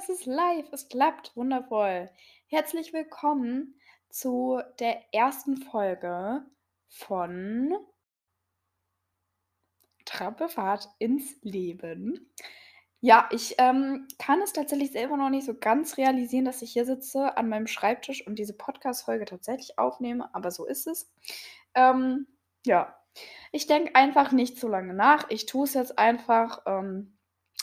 es ist live, es klappt, wundervoll. Herzlich willkommen zu der ersten Folge von Trampelfahrt ins Leben. Ja, ich ähm, kann es tatsächlich selber noch nicht so ganz realisieren, dass ich hier sitze an meinem Schreibtisch und diese Podcast-Folge tatsächlich aufnehme, aber so ist es. Ähm, ja, ich denke einfach nicht so lange nach. Ich tue es jetzt einfach. Ähm,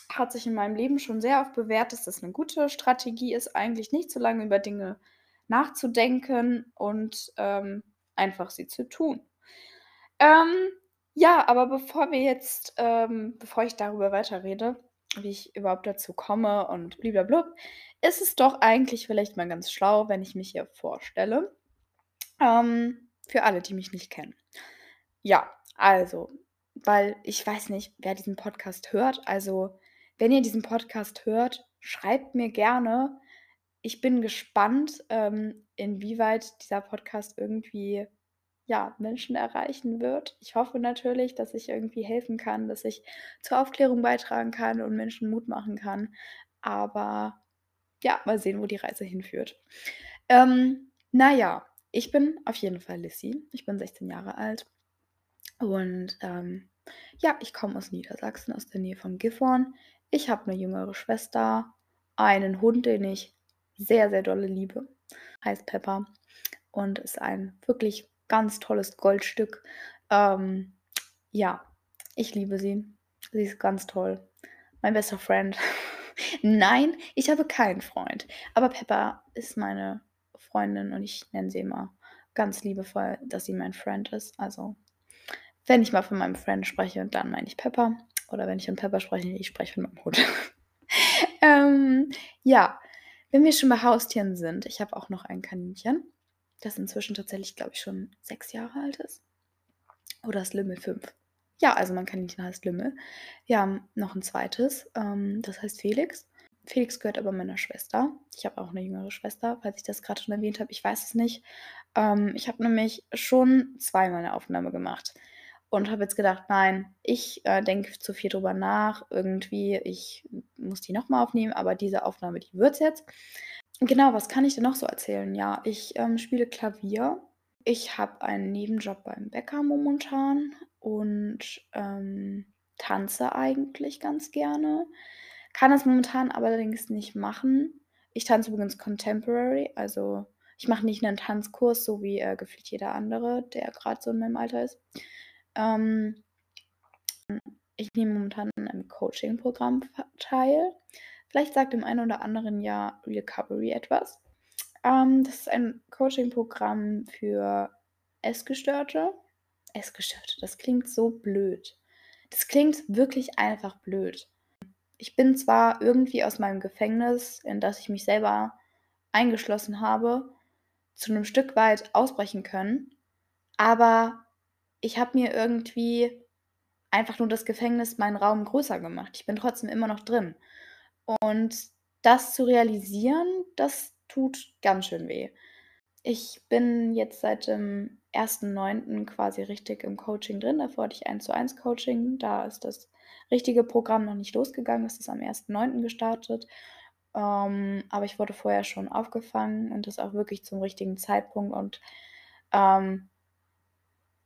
hat sich in meinem Leben schon sehr oft bewährt, dass das eine gute Strategie ist, eigentlich nicht so lange über Dinge nachzudenken und ähm, einfach sie zu tun. Ähm, ja, aber bevor wir jetzt, ähm, bevor ich darüber weiterrede, wie ich überhaupt dazu komme und blablabla, ist es doch eigentlich vielleicht mal ganz schlau, wenn ich mich hier vorstelle. Ähm, für alle, die mich nicht kennen. Ja, also, weil ich weiß nicht, wer diesen Podcast hört. Also, wenn ihr diesen Podcast hört, schreibt mir gerne. Ich bin gespannt, ähm, inwieweit dieser Podcast irgendwie ja, Menschen erreichen wird. Ich hoffe natürlich, dass ich irgendwie helfen kann, dass ich zur Aufklärung beitragen kann und Menschen Mut machen kann. Aber ja, mal sehen, wo die Reise hinführt. Ähm, naja, ich bin auf jeden Fall Lissy. Ich bin 16 Jahre alt. Und ähm, ja, ich komme aus Niedersachsen, aus der Nähe von Gifhorn. Ich habe eine jüngere Schwester, einen Hund, den ich sehr, sehr dolle liebe. Heißt Pepper und ist ein wirklich ganz tolles Goldstück. Ähm, ja, ich liebe sie. Sie ist ganz toll. Mein bester Freund. Nein, ich habe keinen Freund. Aber Pepper ist meine Freundin und ich nenne sie immer ganz liebevoll, dass sie mein Freund ist. Also, wenn ich mal von meinem Freund spreche, dann meine ich Pepper. Oder wenn ich von Pepper spreche, ich spreche von meinem Hund. ähm, ja, wenn wir schon bei Haustieren sind, ich habe auch noch ein Kaninchen, das inzwischen tatsächlich, glaube ich, schon sechs Jahre alt ist. Oder ist Lümmel fünf? Ja, also mein Kaninchen heißt Lümmel. Wir haben noch ein zweites, ähm, das heißt Felix. Felix gehört aber meiner Schwester. Ich habe auch eine jüngere Schwester, falls ich das gerade schon erwähnt habe. Ich weiß es nicht. Ähm, ich habe nämlich schon zweimal eine Aufnahme gemacht und habe jetzt gedacht, nein, ich äh, denke zu viel drüber nach. Irgendwie, ich muss die nochmal aufnehmen, aber diese Aufnahme, die wird es jetzt. Genau, was kann ich denn noch so erzählen? Ja, ich ähm, spiele Klavier. Ich habe einen Nebenjob beim Bäcker momentan und ähm, tanze eigentlich ganz gerne. Kann das momentan allerdings nicht machen. Ich tanze übrigens Contemporary, also ich mache nicht einen Tanzkurs, so wie äh, gefühlt jeder andere, der gerade so in meinem Alter ist. Ähm, ich nehme momentan an einem Coaching-Programm teil. Vielleicht sagt dem einen oder anderen ja Recovery etwas. Ähm, das ist ein Coaching-Programm für Essgestörte. Essgestörte, das klingt so blöd. Das klingt wirklich einfach blöd. Ich bin zwar irgendwie aus meinem Gefängnis, in das ich mich selber eingeschlossen habe, zu einem Stück weit ausbrechen können, aber ich habe mir irgendwie einfach nur das Gefängnis, meinen Raum größer gemacht. Ich bin trotzdem immer noch drin. Und das zu realisieren, das tut ganz schön weh. Ich bin jetzt seit dem 1.9. quasi richtig im Coaching drin. Davor hatte ich 1 zu 1 Coaching. Da ist das richtige Programm noch nicht losgegangen. Es ist am 1.9. gestartet. Ähm, aber ich wurde vorher schon aufgefangen und das auch wirklich zum richtigen Zeitpunkt. Und ähm,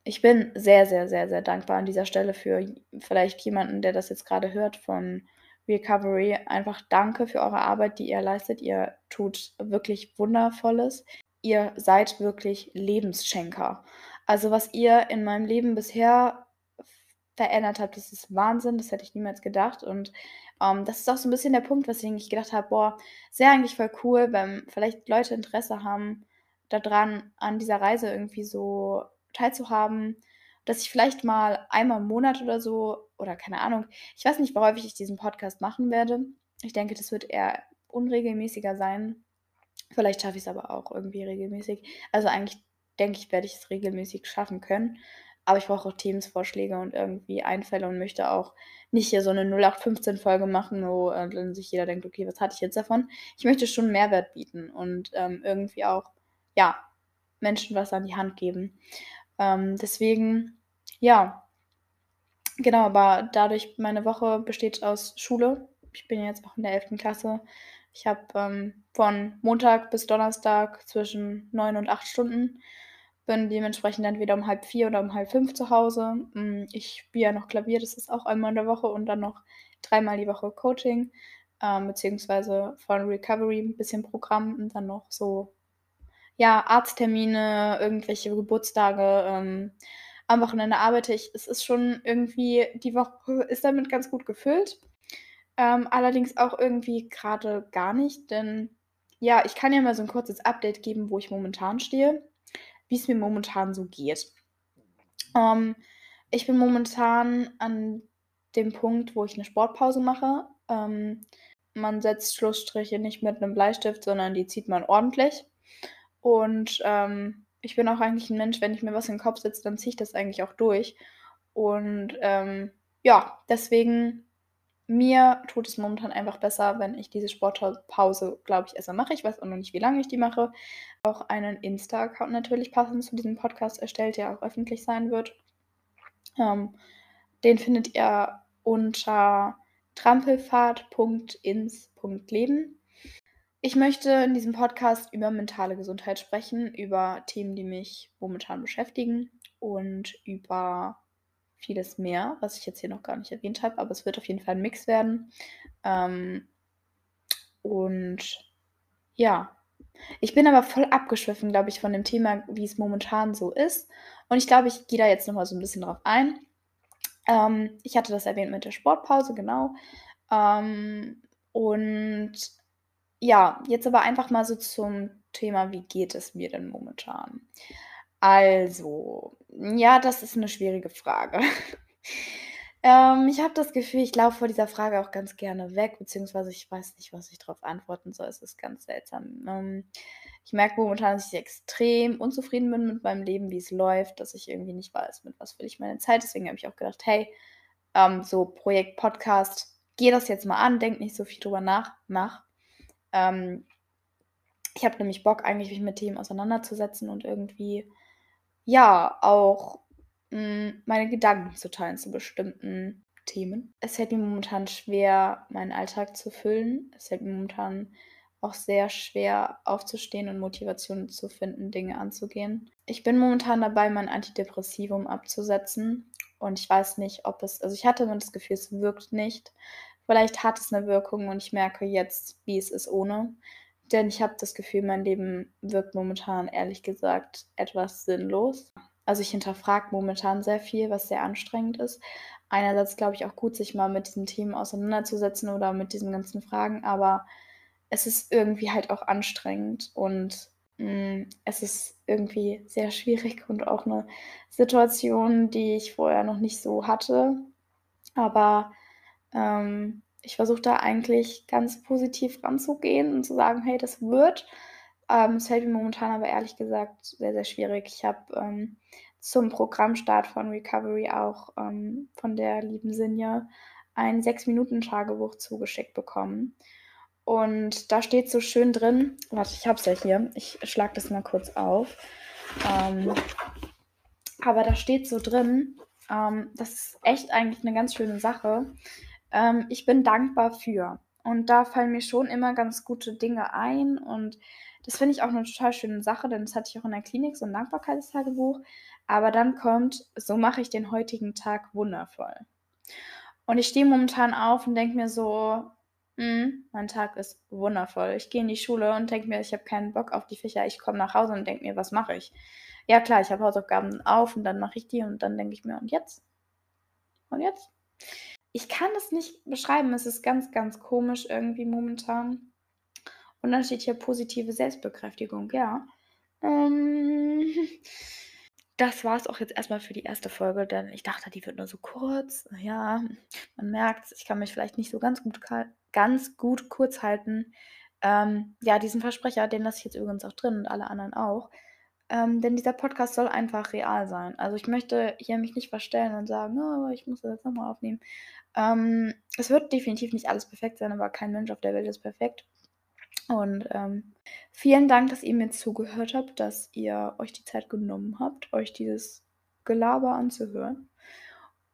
ich bin sehr, sehr, sehr, sehr dankbar an dieser Stelle für vielleicht jemanden, der das jetzt gerade hört von Recovery. Einfach danke für eure Arbeit, die ihr leistet. Ihr tut wirklich Wundervolles. Ihr seid wirklich Lebensschenker. Also was ihr in meinem Leben bisher verändert habt, das ist Wahnsinn. Das hätte ich niemals gedacht. Und ähm, das ist auch so ein bisschen der Punkt, weswegen ich gedacht habe, boah, sehr eigentlich voll cool, wenn vielleicht Leute Interesse haben daran, an dieser Reise irgendwie so teilzuhaben, dass ich vielleicht mal einmal im Monat oder so, oder keine Ahnung, ich weiß nicht, wie häufig ich diesen Podcast machen werde. Ich denke, das wird eher unregelmäßiger sein. Vielleicht schaffe ich es aber auch irgendwie regelmäßig. Also eigentlich denke ich, werde ich es regelmäßig schaffen können. Aber ich brauche auch Themenvorschläge und irgendwie Einfälle und möchte auch nicht hier so eine 0815-Folge machen, wo äh, dann sich jeder denkt, okay, was hatte ich jetzt davon? Ich möchte schon Mehrwert bieten und ähm, irgendwie auch, ja, Menschen was an die Hand geben. Ähm, deswegen, ja, genau, aber dadurch, meine Woche besteht aus Schule. Ich bin jetzt auch in der 11. Klasse. Ich habe ähm, von Montag bis Donnerstag zwischen neun und acht Stunden. Bin dementsprechend entweder um halb vier oder um halb fünf zu Hause. Mm, ich spiele ja noch Klavier, das ist auch einmal in der Woche und dann noch dreimal die Woche Coaching, ähm, beziehungsweise von Recovery ein bisschen Programm und dann noch so, ja, Arzttermine, irgendwelche Geburtstage. Ähm, am Wochenende arbeite ich. Es ist schon irgendwie, die Woche ist damit ganz gut gefüllt. Ähm, allerdings auch irgendwie gerade gar nicht, denn ja, ich kann ja mal so ein kurzes Update geben, wo ich momentan stehe, wie es mir momentan so geht. Ähm, ich bin momentan an dem Punkt, wo ich eine Sportpause mache. Ähm, man setzt Schlussstriche nicht mit einem Bleistift, sondern die zieht man ordentlich. Und ähm, ich bin auch eigentlich ein Mensch, wenn ich mir was in den Kopf setze, dann ziehe ich das eigentlich auch durch. Und ähm, ja, deswegen, mir tut es momentan einfach besser, wenn ich diese Sportpause, glaube ich, erstmal mache. Ich weiß auch noch nicht, wie lange ich die mache. Auch einen Insta-Account natürlich passend zu diesem Podcast erstellt, der auch öffentlich sein wird. Ähm, den findet ihr unter trampelfahrt.ins.leben. Ich möchte in diesem Podcast über mentale Gesundheit sprechen, über Themen, die mich momentan beschäftigen und über vieles mehr, was ich jetzt hier noch gar nicht erwähnt habe, aber es wird auf jeden Fall ein Mix werden. Ähm, und ja, ich bin aber voll abgeschwiffen, glaube ich, von dem Thema, wie es momentan so ist. Und ich glaube, ich gehe da jetzt nochmal so ein bisschen drauf ein. Ähm, ich hatte das erwähnt mit der Sportpause, genau. Ähm, und ja, jetzt aber einfach mal so zum Thema, wie geht es mir denn momentan? Also, ja, das ist eine schwierige Frage. ähm, ich habe das Gefühl, ich laufe vor dieser Frage auch ganz gerne weg, beziehungsweise ich weiß nicht, was ich darauf antworten soll. Es ist ganz seltsam. Ähm, ich merke momentan, dass ich extrem unzufrieden bin mit meinem Leben, wie es läuft, dass ich irgendwie nicht weiß, mit was will ich meine Zeit. Deswegen habe ich auch gedacht, hey, ähm, so Projekt Podcast, geh das jetzt mal an, denk nicht so viel drüber nach, mach. Ähm, ich habe nämlich Bock, eigentlich mich mit Themen auseinanderzusetzen und irgendwie, ja, auch mh, hm, meine Gedanken zu teilen zu bestimmten Themen. Es fällt mir momentan schwer, meinen Alltag zu füllen. Es fällt mir momentan auch sehr schwer aufzustehen und Motivation zu finden, Dinge anzugehen. Ich bin momentan dabei, mein Antidepressivum abzusetzen und ich weiß nicht, ob es, also ich hatte immer das Gefühl, es wirkt nicht. Vielleicht hat es eine Wirkung und ich merke jetzt, wie es ist ohne. Denn ich habe das Gefühl, mein Leben wirkt momentan, ehrlich gesagt, etwas sinnlos. Also ich hinterfrage momentan sehr viel, was sehr anstrengend ist. Einerseits glaube ich auch gut, sich mal mit diesen Themen auseinanderzusetzen oder mit diesen ganzen Fragen, aber es ist irgendwie halt auch anstrengend und mh, mm, es ist irgendwie sehr schwierig und auch eine Situation, die ich vorher noch nicht so hatte. Aber ähm, ich versuche da eigentlich ganz positiv ranzugehen und zu sagen, hey, das wird. Ähm, es fällt mir momentan aber ehrlich gesagt sehr, sehr schwierig. Ich habe ähm, zum Programmstart von Recovery auch ähm, von der lieben Sinja ein 6-Minuten-Tagebuch zugeschickt bekommen. Und da steht so schön drin, warte, ich habe es ja hier, ich schlage das mal kurz auf. Ähm, aber da steht so drin, ähm, das ist echt eigentlich eine ganz schöne Sache. Ähm, ich bin dankbar für. Und da fallen mir schon immer ganz gute Dinge ein. Und das finde ich auch eine total schöne Sache, denn das hatte ich auch in der Klinik, so ein Dankbarkeitstagebuch. Aber dann kommt, so mache ich den heutigen Tag wundervoll. Und ich stehe momentan auf und denke mir so, Mhm, mein Tag ist wundervoll. Ich gehe in die Schule und denke mir, ich habe keinen Bock auf die Fächer. Ich komme nach Hause und denke mir, was mache ich? Ja klar, ich habe Hausaufgaben auf und dann mache ich die und dann denke ich mir, und jetzt? Und jetzt? Ich kann das nicht beschreiben. Es ist ganz, ganz komisch irgendwie momentan. Und dann steht hier positive Selbstbekräftigung, ja. Ähm, das war es auch jetzt erstmal für die erste Folge, denn ich dachte, die wird nur so kurz. Ja, man merkt, ich kann mich vielleicht nicht so ganz gut, ganz gut kurz halten. Ähm, ja, diesen Versprecher, den lasse ich jetzt übrigens auch drin und alle anderen auch. Ähm, denn dieser Podcast soll einfach real sein. Also ich möchte hier mich nicht verstellen und sagen, oh, ich muss das jetzt nochmal aufnehmen. Ähm, es wird definitiv nicht alles perfekt sein, aber kein Mensch auf der Welt ist perfekt. Und ähm, vielen Dank, dass ihr mir zugehört habt, dass ihr euch die Zeit genommen habt, euch dieses Gelaber anzuhören.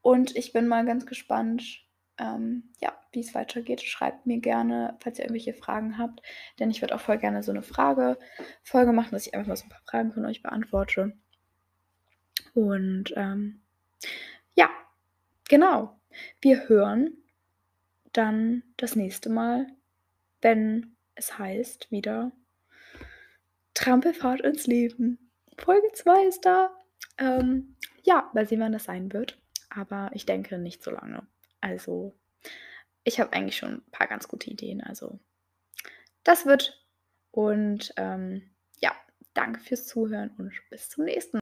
Und ich bin mal ganz gespannt, ähm, ja, wie es weitergeht. Schreibt mir gerne, falls ihr irgendwelche Fragen habt. Denn ich würde auch voll gerne so eine Frage-Folge machen, dass ich einfach mal so ein paar Fragen von euch beantworte. Und ähm, ja, genau. Wir hören dann das nächste Mal, wenn es heißt wieder Trampelfahrt ins Leben. Folge 2 ist da. Ähm, ja, mal sehen, wann das sein wird. Aber ich denke nicht so lange. Also, ich habe eigentlich schon ein paar ganz gute Ideen. Also, das wird. Und ähm, ja, danke fürs Zuhören und bis zum nächsten Mal.